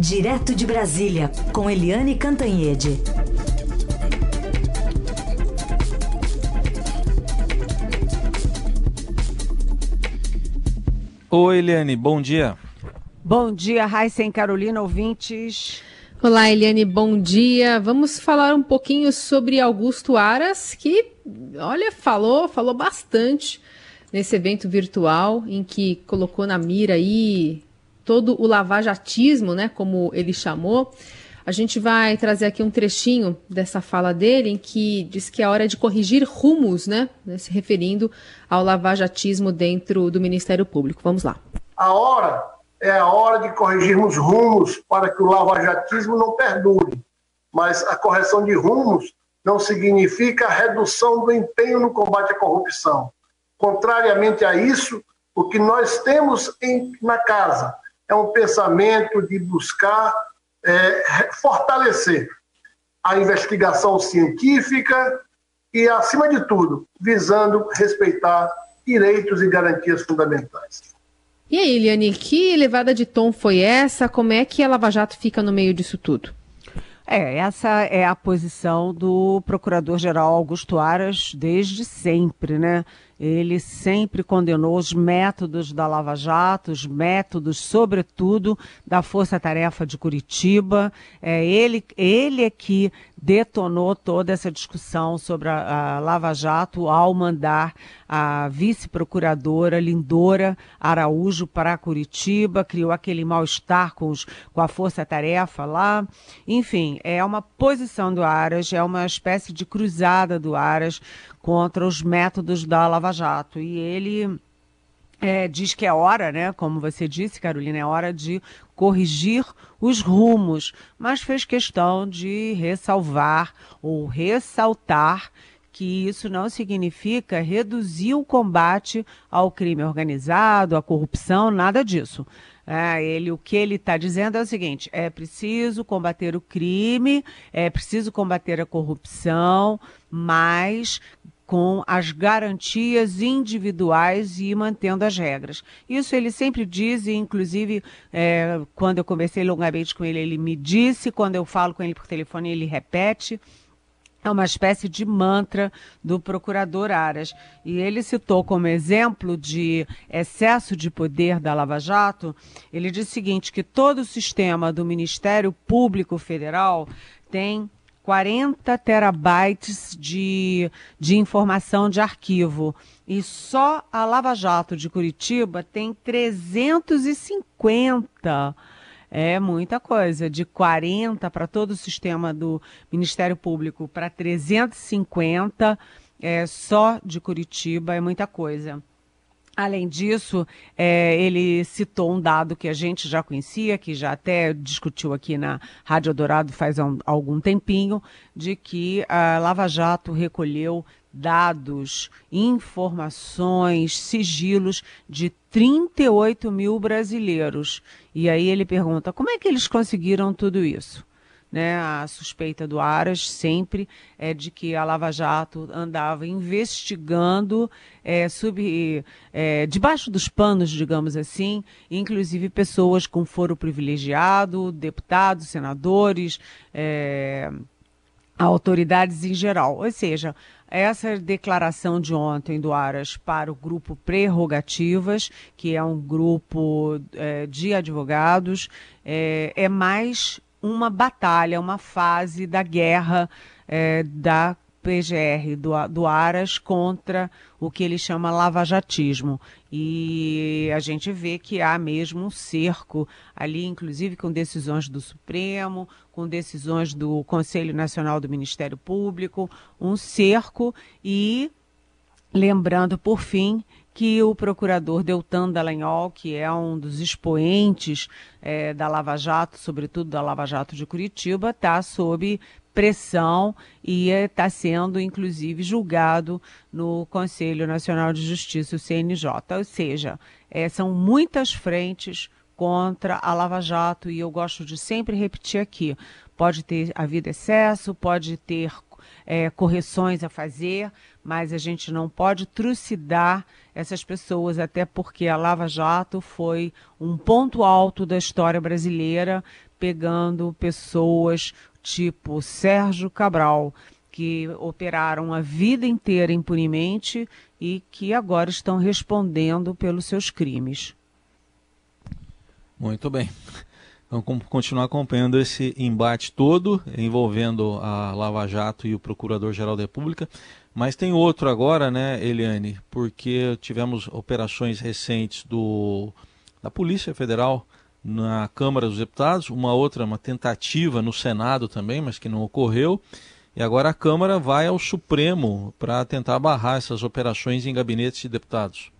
Direto de Brasília, com Eliane Cantanhede. Oi, Eliane, bom dia. Bom dia, Raíssa e Carolina, ouvintes. Olá, Eliane, bom dia. Vamos falar um pouquinho sobre Augusto Aras, que, olha, falou, falou bastante nesse evento virtual, em que colocou na mira aí todo o lavajatismo, né, como ele chamou. A gente vai trazer aqui um trechinho dessa fala dele, em que diz que é hora de corrigir rumos, né, né se referindo ao lavajatismo dentro do Ministério Público. Vamos lá. A hora é a hora de corrigirmos rumos para que o lavajatismo não perdure. Mas a correção de rumos não significa redução do empenho no combate à corrupção. Contrariamente a isso, o que nós temos em, na casa é um pensamento de buscar é, fortalecer a investigação científica e, acima de tudo, visando respeitar direitos e garantias fundamentais. E aí, Eliane, que elevada de tom foi essa? Como é que a Lava Jato fica no meio disso tudo? É, essa é a posição do Procurador-Geral Augusto Aras desde sempre, né? Ele sempre condenou os métodos da Lava Jato, os métodos, sobretudo, da Força Tarefa de Curitiba. É, ele, ele é que detonou toda essa discussão sobre a, a Lava Jato ao mandar a vice-procuradora Lindora Araújo para Curitiba, criou aquele mal-estar com, com a Força Tarefa lá. Enfim, é uma posição do Aras, é uma espécie de cruzada do Aras contra os métodos da Lava Jato. E ele é, diz que é hora, né, como você disse, Carolina, é hora de corrigir os rumos, mas fez questão de ressalvar ou ressaltar que isso não significa reduzir o combate ao crime organizado, à corrupção, nada disso. É, ele, o que ele está dizendo é o seguinte: é preciso combater o crime, é preciso combater a corrupção, mas com as garantias individuais e mantendo as regras. Isso ele sempre diz, e inclusive é, quando eu conversei longamente com ele, ele me disse, quando eu falo com ele por telefone, ele repete é uma espécie de mantra do procurador Aras. E ele citou como exemplo de excesso de poder da Lava Jato, ele diz o seguinte, que todo o sistema do Ministério Público Federal tem 40 terabytes de, de informação de arquivo. E só a Lava Jato de Curitiba tem 350 é muita coisa. De 40 para todo o sistema do Ministério Público para 350 é, só de Curitiba é muita coisa. Além disso, é, ele citou um dado que a gente já conhecia, que já até discutiu aqui na Rádio Dourado faz um, algum tempinho, de que a Lava Jato recolheu dados, informações, sigilos de 38 mil brasileiros. E aí ele pergunta: como é que eles conseguiram tudo isso? Né, a suspeita do Aras sempre é de que a Lava Jato andava investigando é, sub, é, debaixo dos panos, digamos assim, inclusive pessoas com foro privilegiado, deputados, senadores, é, autoridades em geral. Ou seja, essa declaração de ontem do Aras para o grupo Prerrogativas, que é um grupo é, de advogados, é, é, mais uma batalha, uma fase da guerra é, da PGR do, do Aras contra o que ele chama lavajatismo. E a gente vê que há mesmo um cerco ali, inclusive com decisões do Supremo, com decisões do Conselho Nacional do Ministério Público, um cerco e lembrando por fim que o procurador Deltan Dallagnol, que é um dos expoentes é, da Lava Jato, sobretudo da Lava Jato de Curitiba, está sob pressão e está sendo, inclusive, julgado no Conselho Nacional de Justiça, o CNJ. Ou seja, é, são muitas frentes contra a Lava Jato e eu gosto de sempre repetir aqui: pode ter havido excesso, pode ter é, correções a fazer, mas a gente não pode trucidar essas pessoas, até porque a Lava Jato foi um ponto alto da história brasileira pegando pessoas tipo Sérgio Cabral, que operaram a vida inteira impunemente e que agora estão respondendo pelos seus crimes. Muito bem. Vamos continuar acompanhando esse embate todo envolvendo a Lava Jato e o Procurador-Geral da República. Mas tem outro agora, né, Eliane? Porque tivemos operações recentes do, da Polícia Federal na Câmara dos Deputados, uma outra, uma tentativa no Senado também, mas que não ocorreu. E agora a Câmara vai ao Supremo para tentar barrar essas operações em gabinetes de deputados.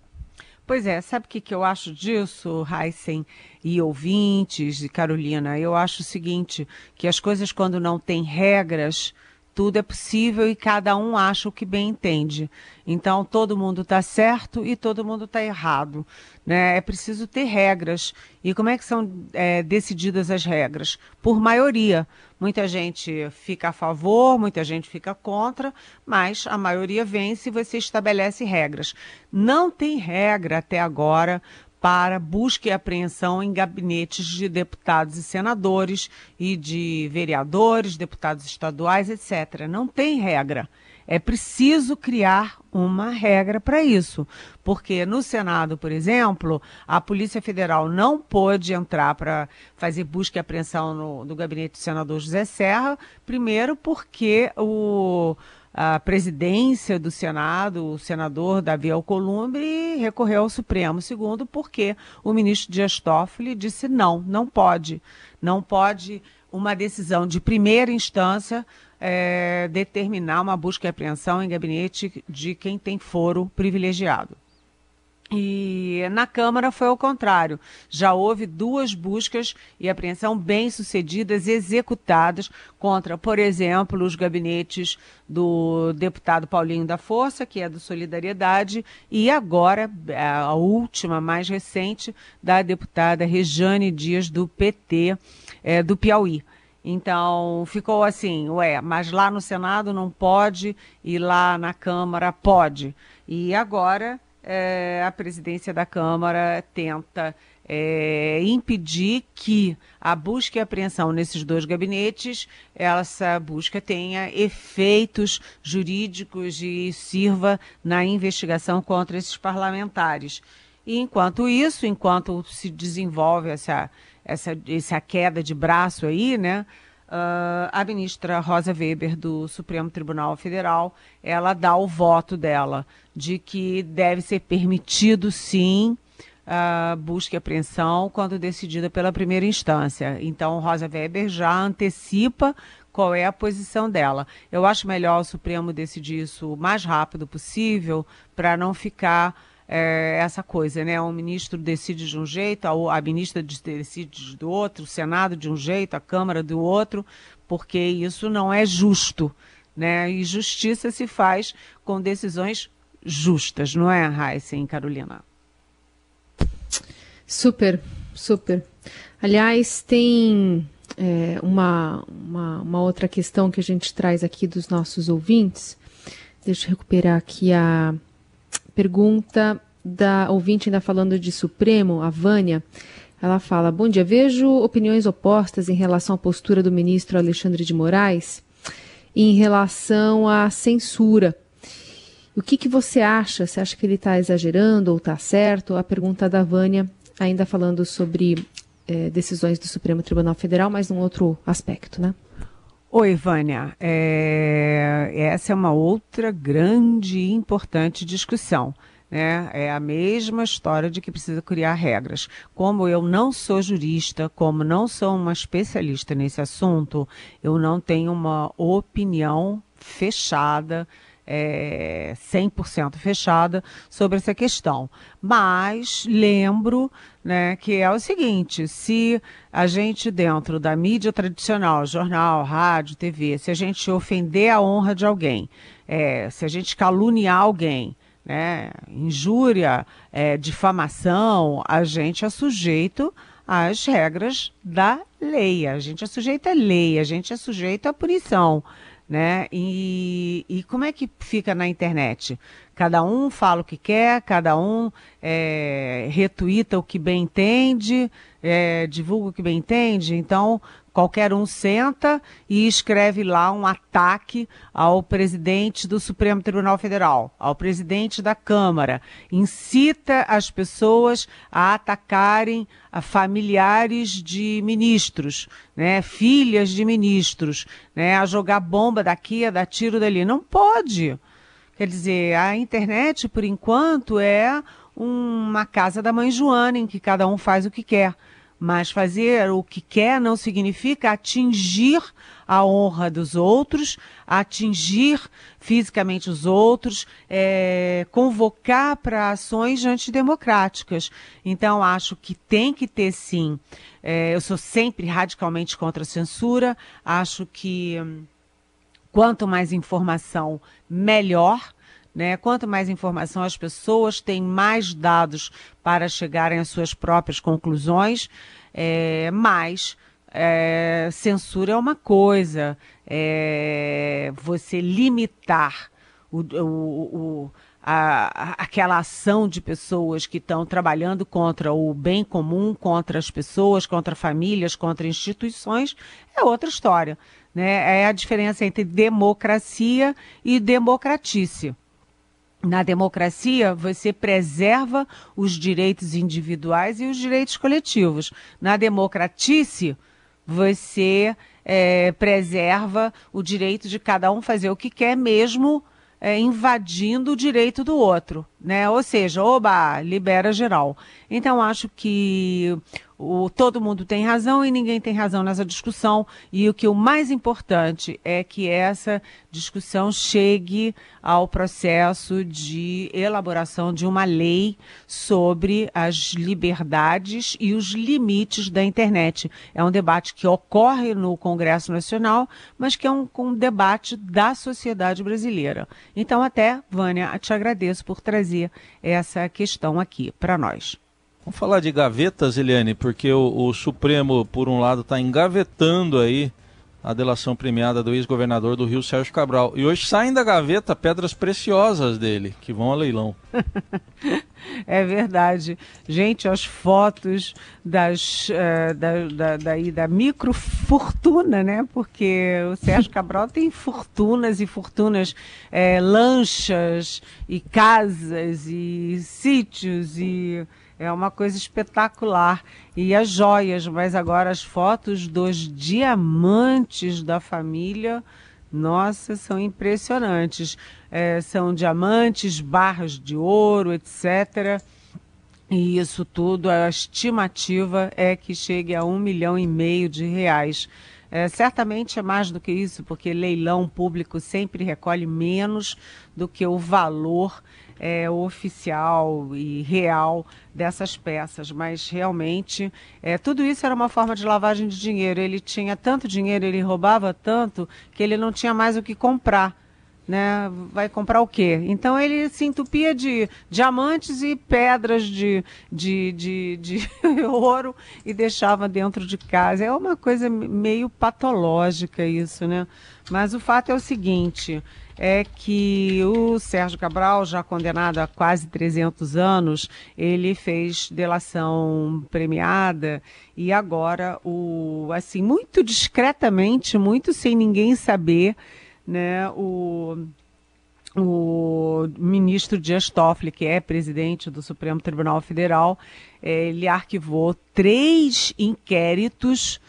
Pois é, sabe o que, que eu acho disso, Heisen e ouvintes, e Carolina? Eu acho o seguinte, que as coisas quando não têm regras, tudo é possível e cada um acha o que bem entende. Então, todo mundo está certo e todo mundo está errado. Né? É preciso ter regras. E como é que são é, decididas as regras? Por maioria. Muita gente fica a favor, muita gente fica contra, mas a maioria vence e você estabelece regras. Não tem regra até agora para busca e apreensão em gabinetes de deputados e senadores e de vereadores, deputados estaduais, etc. Não tem regra. É preciso criar uma regra para isso, porque no Senado, por exemplo, a Polícia Federal não pôde entrar para fazer busca e apreensão no, no gabinete do senador José Serra, primeiro porque o a presidência do Senado, o senador Davi Alcolumbre, recorreu ao Supremo. Segundo, porque o ministro Dias Toffoli disse não, não pode. Não pode uma decisão de primeira instância é, determinar uma busca e apreensão em gabinete de quem tem foro privilegiado. E na Câmara foi ao contrário. Já houve duas buscas e apreensão bem-sucedidas, executadas contra, por exemplo, os gabinetes do deputado Paulinho da Força, que é do Solidariedade, e agora, a última, mais recente, da deputada Rejane Dias, do PT é, do Piauí. Então ficou assim, ué, mas lá no Senado não pode e lá na Câmara pode. E agora é, a presidência da Câmara tenta é, impedir que a busca e apreensão nesses dois gabinetes, essa busca tenha efeitos jurídicos e sirva na investigação contra esses parlamentares. E enquanto isso, enquanto se desenvolve essa, essa, essa queda de braço aí, né? Uh, a ministra Rosa Weber do Supremo Tribunal Federal, ela dá o voto dela de que deve ser permitido sim uh, busca e apreensão quando decidida pela primeira instância. Então, Rosa Weber já antecipa qual é a posição dela. Eu acho melhor o Supremo decidir isso o mais rápido possível para não ficar é, essa coisa, né? O ministro decide de um jeito, a, a ministra decide do outro, o Senado de um jeito, a Câmara do outro, porque isso não é justo, né? E justiça se faz com decisões justas, não é, e Carolina? Super, super. Aliás, tem é, uma, uma, uma outra questão que a gente traz aqui dos nossos ouvintes. Deixa eu recuperar aqui a, pergunta da ouvinte ainda falando de Supremo, a Vânia. Ela fala: Bom dia, vejo opiniões opostas em relação à postura do ministro Alexandre de Moraes em relação à censura. O que, que você acha? Você acha que ele está exagerando ou está certo? A pergunta da Vânia, ainda falando sobre é, decisões do Supremo Tribunal Federal, mas num outro aspecto, né? Oi, Vânia. É, essa é uma outra grande e importante discussão. Né? É a mesma história de que precisa criar regras. Como eu não sou jurista, como não sou uma especialista nesse assunto, eu não tenho uma opinião fechada é, 100% fechada sobre essa questão. Mas lembro né, que é o seguinte: se a gente, dentro da mídia tradicional, jornal, rádio, TV, se a gente ofender a honra de alguém, é, se a gente caluniar alguém, né, injúria, é, difamação, a gente é sujeito às regras da lei. A gente é sujeito à lei, a gente é sujeito à punição né? E, e como é que fica na internet? Cada um fala o que quer, cada um é, retuita o que bem entende, é, divulga o que bem entende. Então, Qualquer um senta e escreve lá um ataque ao presidente do Supremo Tribunal Federal, ao presidente da Câmara, incita as pessoas a atacarem a familiares de ministros, né, filhas de ministros, né, a jogar bomba daqui, a dar tiro dali. Não pode. Quer dizer, a internet, por enquanto, é uma casa da mãe Joana, em que cada um faz o que quer. Mas fazer o que quer não significa atingir a honra dos outros, atingir fisicamente os outros, é, convocar para ações antidemocráticas. Então, acho que tem que ter sim. É, eu sou sempre radicalmente contra a censura, acho que hum, quanto mais informação, melhor. Né? Quanto mais informação as pessoas têm, mais dados para chegarem às suas próprias conclusões, é, mas é, censura é uma coisa, é, você limitar o, o, o a, aquela ação de pessoas que estão trabalhando contra o bem comum, contra as pessoas, contra famílias, contra instituições, é outra história. Né? É a diferença entre democracia e democratice. Na democracia, você preserva os direitos individuais e os direitos coletivos. Na democratice, você é, preserva o direito de cada um fazer o que quer, mesmo é, invadindo o direito do outro, né? Ou seja, oba, libera geral. Então, acho que o, todo mundo tem razão e ninguém tem razão nessa discussão. E o que o mais importante é que essa discussão chegue ao processo de elaboração de uma lei sobre as liberdades e os limites da internet. É um debate que ocorre no Congresso Nacional, mas que é um, um debate da sociedade brasileira. Então, até, Vânia, te agradeço por trazer essa questão aqui para nós. Vamos falar de gavetas, Eliane, porque o, o Supremo, por um lado, está engavetando aí a delação premiada do ex-governador do Rio, Sérgio Cabral. E hoje saem da gaveta pedras preciosas dele, que vão a leilão. é verdade. Gente, as fotos das, uh, da, da, da, da micro fortuna, né? Porque o Sérgio Cabral tem fortunas e fortunas, é, lanchas e casas e sítios e é uma coisa espetacular. E as joias, mas agora as fotos dos diamantes da família, nossa, são impressionantes. É, são diamantes, barras de ouro, etc. E isso tudo, a estimativa é que chegue a um milhão e meio de reais. É, certamente é mais do que isso, porque leilão público sempre recolhe menos do que o valor é, oficial e real dessas peças, mas realmente é, tudo isso era uma forma de lavagem de dinheiro. Ele tinha tanto dinheiro, ele roubava tanto que ele não tinha mais o que comprar. Né? Vai comprar o quê? Então ele se entupia de diamantes e pedras de, de, de, de ouro e deixava dentro de casa. É uma coisa meio patológica isso, né? Mas o fato é o seguinte: é que o Sérgio Cabral, já condenado a quase 300 anos, ele fez delação premiada e agora o assim muito discretamente, muito sem ninguém saber, né, o o ministro Dias Toffoli, que é presidente do Supremo Tribunal Federal, ele arquivou três inquéritos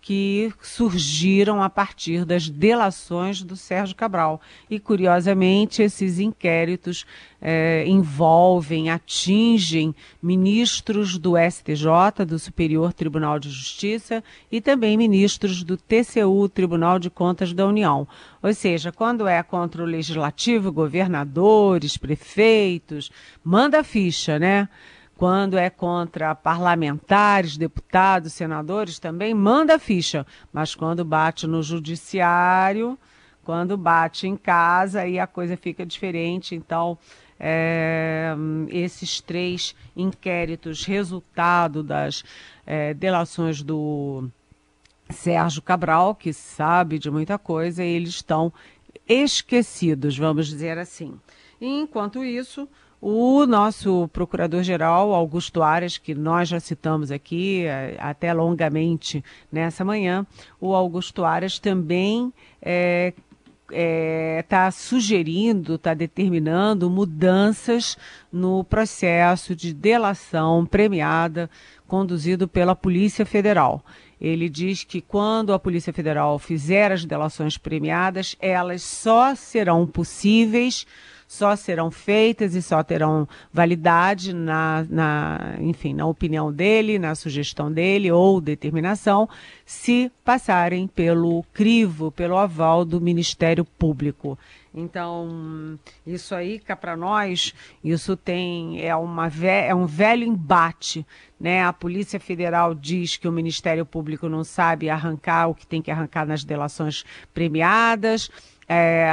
que surgiram a partir das delações do Sérgio Cabral. E, curiosamente, esses inquéritos é, envolvem, atingem ministros do STJ, do Superior Tribunal de Justiça, e também ministros do TCU, Tribunal de Contas da União. Ou seja, quando é contra o legislativo, governadores, prefeitos, manda ficha, né? Quando é contra parlamentares, deputados, senadores, também manda ficha. Mas quando bate no judiciário, quando bate em casa, aí a coisa fica diferente. Então, é, esses três inquéritos, resultado das é, delações do Sérgio Cabral, que sabe de muita coisa, eles estão esquecidos, vamos dizer assim. enquanto isso, o nosso procurador-geral, Augusto Aras, que nós já citamos aqui é, até longamente nessa manhã, o Augusto Aras também é, está sugerindo, está determinando mudanças no processo de delação premiada conduzido pela Polícia Federal. Ele diz que quando a Polícia Federal fizer as delações premiadas, elas só serão possíveis só serão feitas e só terão validade na, na, enfim, na opinião dele, na sugestão dele ou determinação, se passarem pelo crivo, pelo aval do Ministério Público. Então, isso aí, cá para nós, isso tem é, uma, é um velho embate. Né? A Polícia Federal diz que o Ministério Público não sabe arrancar o que tem que arrancar nas delações premiadas. É,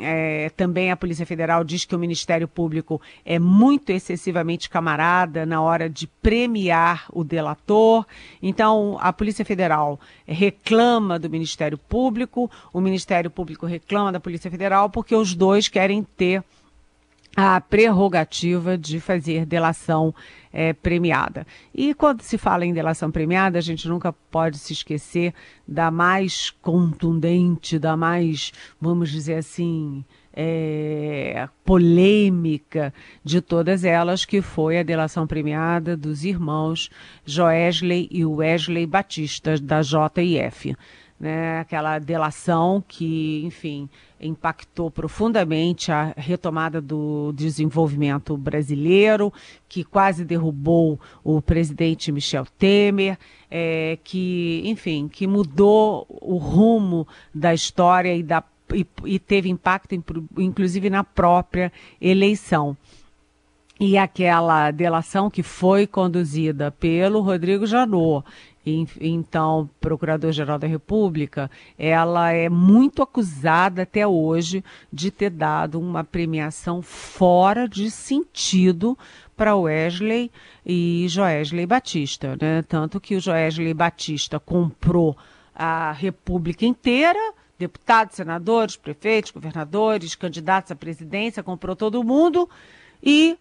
é, também a Polícia Federal diz que o Ministério Público é muito excessivamente camarada na hora de premiar o delator. Então, a Polícia Federal reclama do Ministério Público, o Ministério Público reclama da Polícia Federal, porque os dois querem ter a prerrogativa de fazer delação é, premiada. E quando se fala em delação premiada, a gente nunca pode se esquecer da mais contundente, da mais, vamos dizer assim, é, polêmica de todas elas, que foi a delação premiada dos irmãos Joesley e Wesley Batista, da JIF né, aquela delação que, enfim, impactou profundamente a retomada do desenvolvimento brasileiro, que quase derrubou o presidente Michel Temer, é, que, enfim, que mudou o rumo da história e, da, e, e teve impacto, inclusive, na própria eleição. E aquela delação que foi conduzida pelo Rodrigo Janot então, Procurador-Geral da República, ela é muito acusada até hoje de ter dado uma premiação fora de sentido para Wesley e Joesley Batista, né? Tanto que o Joesley Batista comprou a República inteira, deputados, senadores, prefeitos, governadores, candidatos à presidência, comprou todo mundo e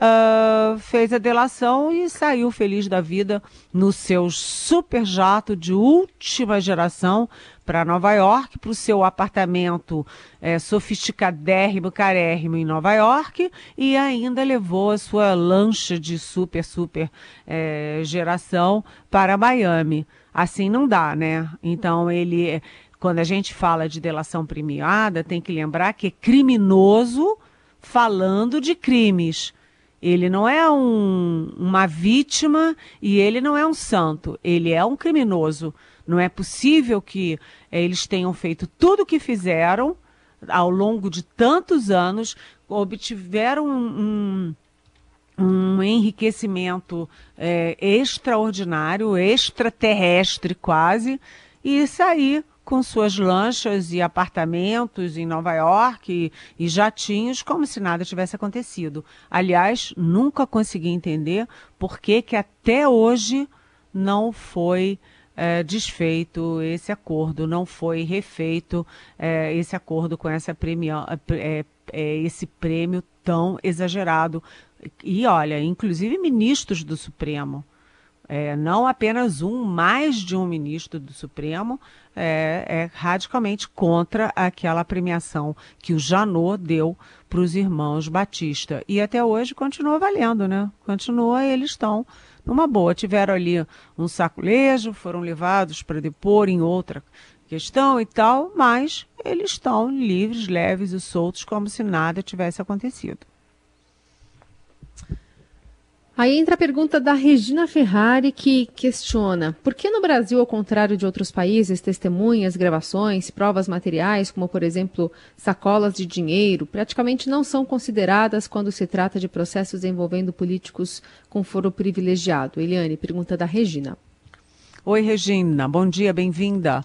uh, fez a delação e saiu feliz da vida no seu super jato de última geração para Nova York, para o seu apartamento é, sofisticadérrimo, carérrimo em Nova York, e ainda levou a sua lancha de super, super é, geração para Miami. Assim não dá, né? Então ele, quando a gente fala de delação premiada, tem que lembrar que é criminoso falando de crimes. Ele não é um, uma vítima e ele não é um santo. Ele é um criminoso. Não é possível que é, eles tenham feito tudo o que fizeram ao longo de tantos anos, obtiveram um, um, um enriquecimento é, extraordinário, extraterrestre quase, e sair com suas lanchas e apartamentos em Nova York e, e, jatinhos como se nada tivesse acontecido. Aliás, nunca consegui entender por que, que até hoje não foi é, desfeito esse acordo, não foi refeito é, esse acordo com essa premia, é, esse prêmio tão exagerado. E olha, inclusive ministros do Supremo é, não apenas um, mais de um ministro do Supremo é, é radicalmente contra aquela premiação que o Janot deu para os irmãos Batista. E até hoje continua valendo, né? Continua, eles estão numa boa. Tiveram ali um saculejo, foram levados para depor em outra questão e tal, mas eles estão livres, leves e soltos, como se nada tivesse acontecido. Aí entra a pergunta da Regina Ferrari, que questiona: por que no Brasil, ao contrário de outros países, testemunhas, gravações, provas materiais, como por exemplo sacolas de dinheiro, praticamente não são consideradas quando se trata de processos envolvendo políticos com foro privilegiado? Eliane, pergunta da Regina. Oi, Regina, bom dia, bem-vinda.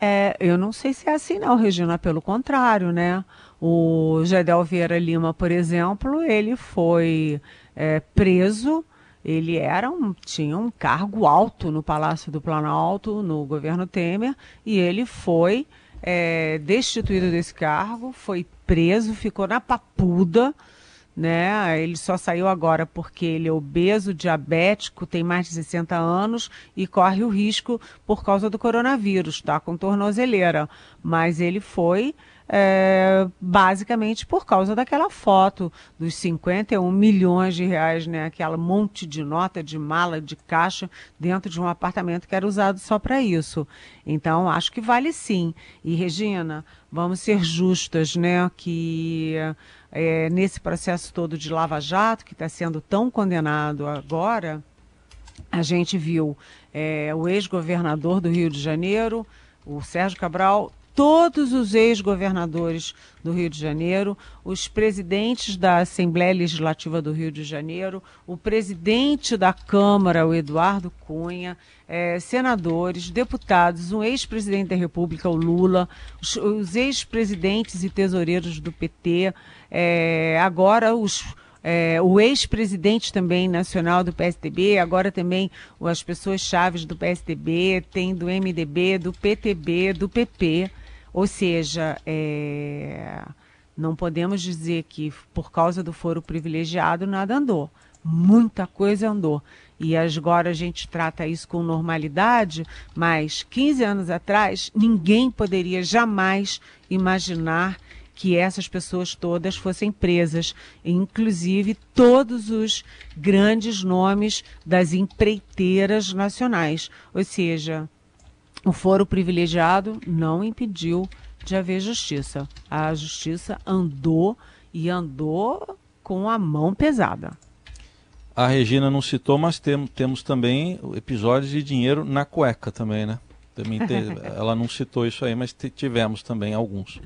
É, eu não sei se é assim, não, Regina, pelo contrário, né? O Gedel Vieira Lima, por exemplo, ele foi é, preso. Ele era um, tinha um cargo alto no Palácio do Planalto, no governo Temer, e ele foi é, destituído desse cargo, foi preso, ficou na papuda, né? Ele só saiu agora porque ele é obeso, diabético, tem mais de 60 anos e corre o risco por causa do coronavírus, tá? Com tornozeleira. Mas ele foi é, basicamente por causa daquela foto dos 51 milhões de reais, né? Aquela monte de nota, de mala, de caixa dentro de um apartamento que era usado só para isso. Então, acho que vale sim. E, Regina, vamos ser justas, né? Que é, nesse processo todo de Lava Jato, que está sendo tão condenado agora, a gente viu é, o ex-governador do Rio de Janeiro, o Sérgio Cabral, todos os ex-governadores do Rio de Janeiro, os presidentes da Assembleia Legislativa do Rio de Janeiro, o presidente da Câmara, o Eduardo Cunha, eh, senadores, deputados, um ex-presidente da República, o Lula, os, os ex-presidentes e tesoureiros do PT, eh, agora os é, o ex-presidente também nacional do PSDB, agora também as pessoas chaves do PSDB, tem do MDB, do PTB, do PP. Ou seja, é, não podemos dizer que por causa do foro privilegiado nada andou. Muita coisa andou. E agora a gente trata isso com normalidade, mas 15 anos atrás ninguém poderia jamais imaginar que essas pessoas todas fossem presas, inclusive todos os grandes nomes das empreiteiras nacionais. Ou seja, o foro privilegiado não impediu de haver justiça. A justiça andou e andou com a mão pesada. A Regina não citou, mas tem, temos também episódios de dinheiro na cueca também, né? Também te, ela não citou isso aí, mas tivemos também alguns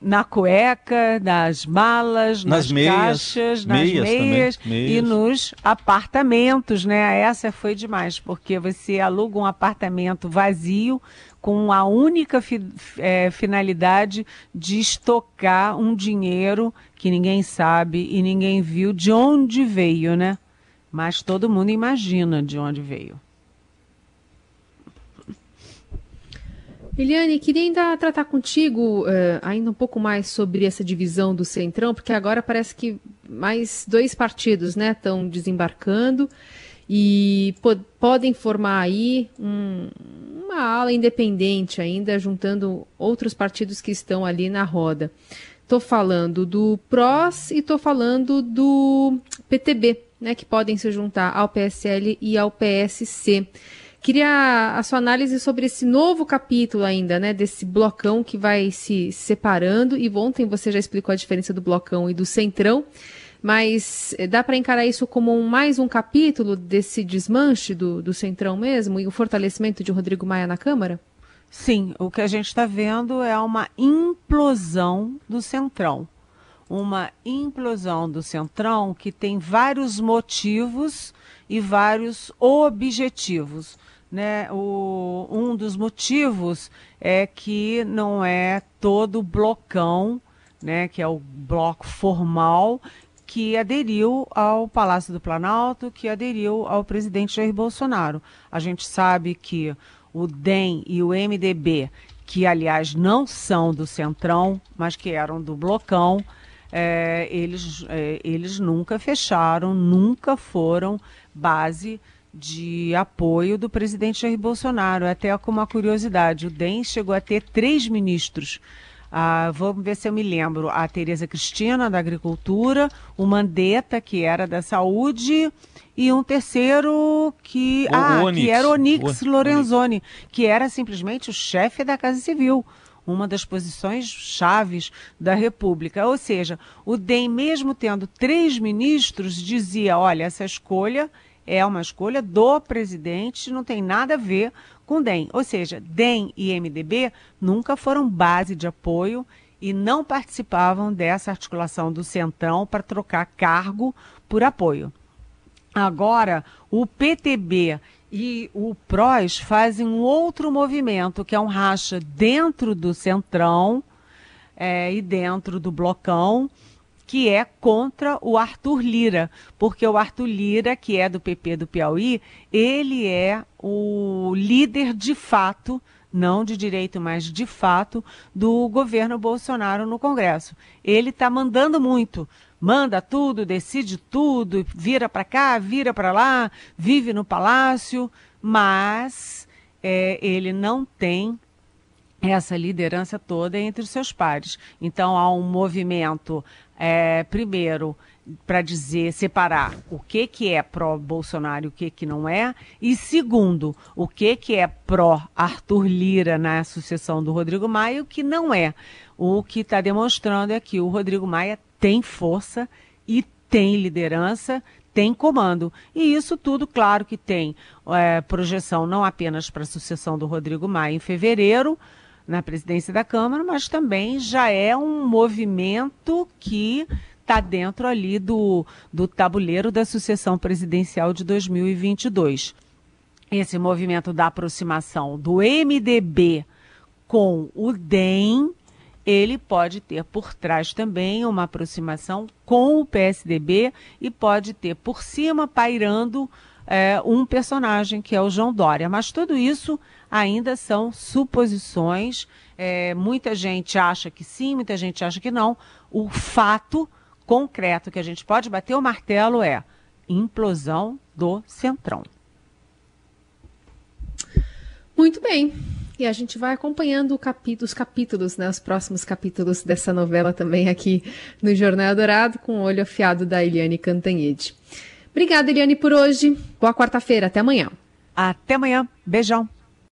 na cueca, nas malas, nas, nas meias, caixas, nas meias, meias, meias, e nos apartamentos, né? Essa foi demais, porque você aluga um apartamento vazio com a única fi, é, finalidade de estocar um dinheiro que ninguém sabe e ninguém viu de onde veio, né? Mas todo mundo imagina de onde veio. Eliane, queria ainda tratar contigo uh, ainda um pouco mais sobre essa divisão do Centrão, porque agora parece que mais dois partidos estão né, desembarcando e po podem formar aí um, uma ala independente ainda, juntando outros partidos que estão ali na roda. Estou falando do PROS e estou falando do PTB, né, que podem se juntar ao PSL e ao PSC. Queria a sua análise sobre esse novo capítulo ainda, né? Desse blocão que vai se separando. E ontem você já explicou a diferença do blocão e do centrão. Mas eh, dá para encarar isso como um, mais um capítulo desse desmanche do, do centrão mesmo e o fortalecimento de Rodrigo Maia na Câmara? Sim, o que a gente está vendo é uma implosão do centrão. Uma implosão do centrão que tem vários motivos e vários objetivos. Né? O, um dos motivos é que não é todo blocão, né, que é o bloco formal, que aderiu ao Palácio do Planalto, que aderiu ao presidente Jair Bolsonaro. A gente sabe que o DEM e o MDB, que aliás não são do Centrão, mas que eram do Blocão, é, eles, é, eles nunca fecharam, nunca foram base de apoio do presidente Jair Bolsonaro. Até com uma curiosidade, o DEM chegou a ter três ministros. Ah, vamos ver se eu me lembro. A Tereza Cristina, da Agricultura, o Mandetta, que era da Saúde, e um terceiro que, o ah, Onix. que era o Onix Lorenzoni, que era simplesmente o chefe da Casa Civil uma das posições chaves da República. Ou seja, o DEM, mesmo tendo três ministros, dizia: olha, essa escolha é uma escolha do presidente, não tem nada a ver com DEM. Ou seja, DEM e MDB nunca foram base de apoio e não participavam dessa articulação do Centrão para trocar cargo por apoio. Agora, o PTB e o PROS fazem um outro movimento, que é um racha dentro do Centrão é, e dentro do Blocão, que é contra o Arthur Lira, porque o Arthur Lira, que é do PP do Piauí, ele é o líder de fato não de direito, mas de fato, do governo Bolsonaro no Congresso. Ele está mandando muito. Manda tudo, decide tudo, vira para cá, vira para lá, vive no palácio, mas é, ele não tem essa liderança toda entre os seus pares. Então há um movimento, é, primeiro, para dizer, separar o que, que é pró-Bolsonaro e o que, que não é, e segundo, o que, que é pró-Arthur Lira na sucessão do Rodrigo Maia e o que não é. O que está demonstrando é que o Rodrigo Maia tem força e tem liderança, tem comando. E isso tudo, claro que tem é, projeção não apenas para a sucessão do Rodrigo Maia em fevereiro, na presidência da Câmara, mas também já é um movimento que está dentro ali do, do tabuleiro da sucessão presidencial de 2022. Esse movimento da aproximação do MDB com o DEM, ele pode ter por trás também uma aproximação com o PSDB e pode ter por cima, pairando, é, um personagem que é o João Dória. Mas tudo isso ainda são suposições. É, muita gente acha que sim, muita gente acha que não. O fato concreto que a gente pode bater o martelo é implosão do Centrão. Muito bem. E a gente vai acompanhando capítulo, os capítulos, né, os próximos capítulos dessa novela também aqui no Jornal Dourado, com o olho afiado da Eliane Cantanhede. Obrigada, Eliane, por hoje. Boa quarta-feira. Até amanhã. Até amanhã. Beijão.